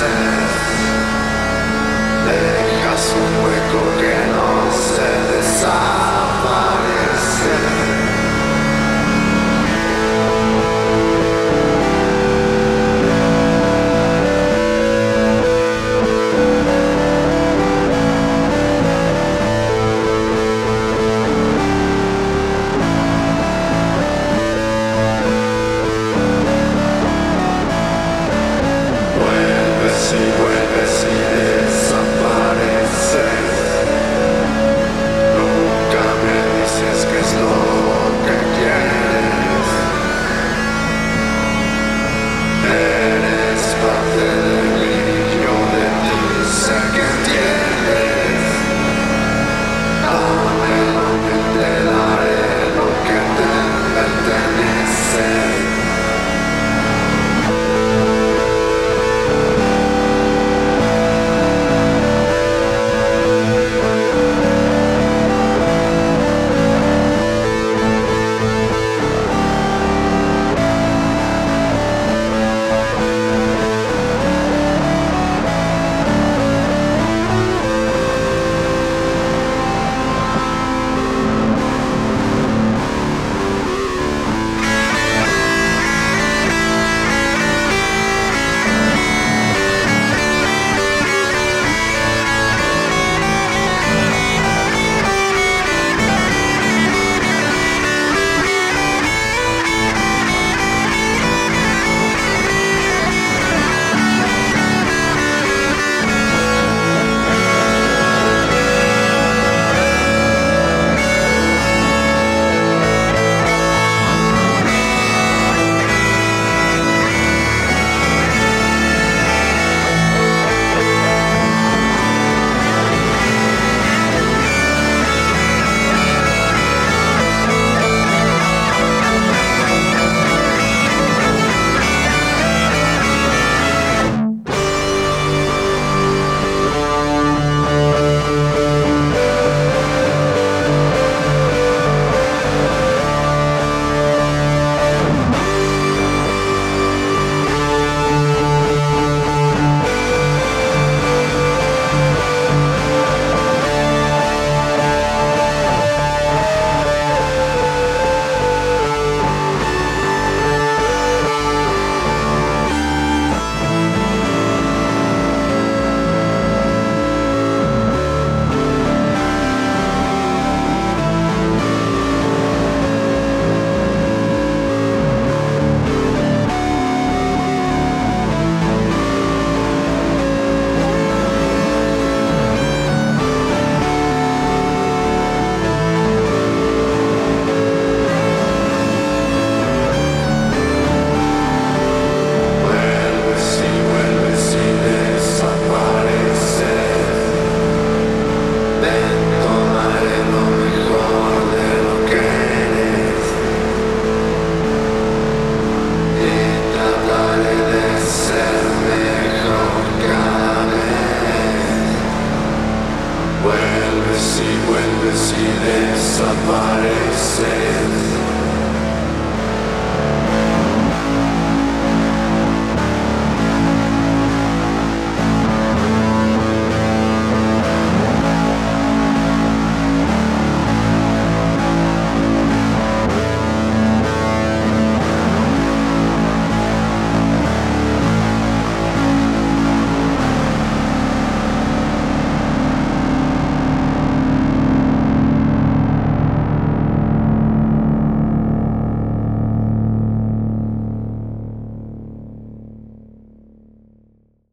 myself. Let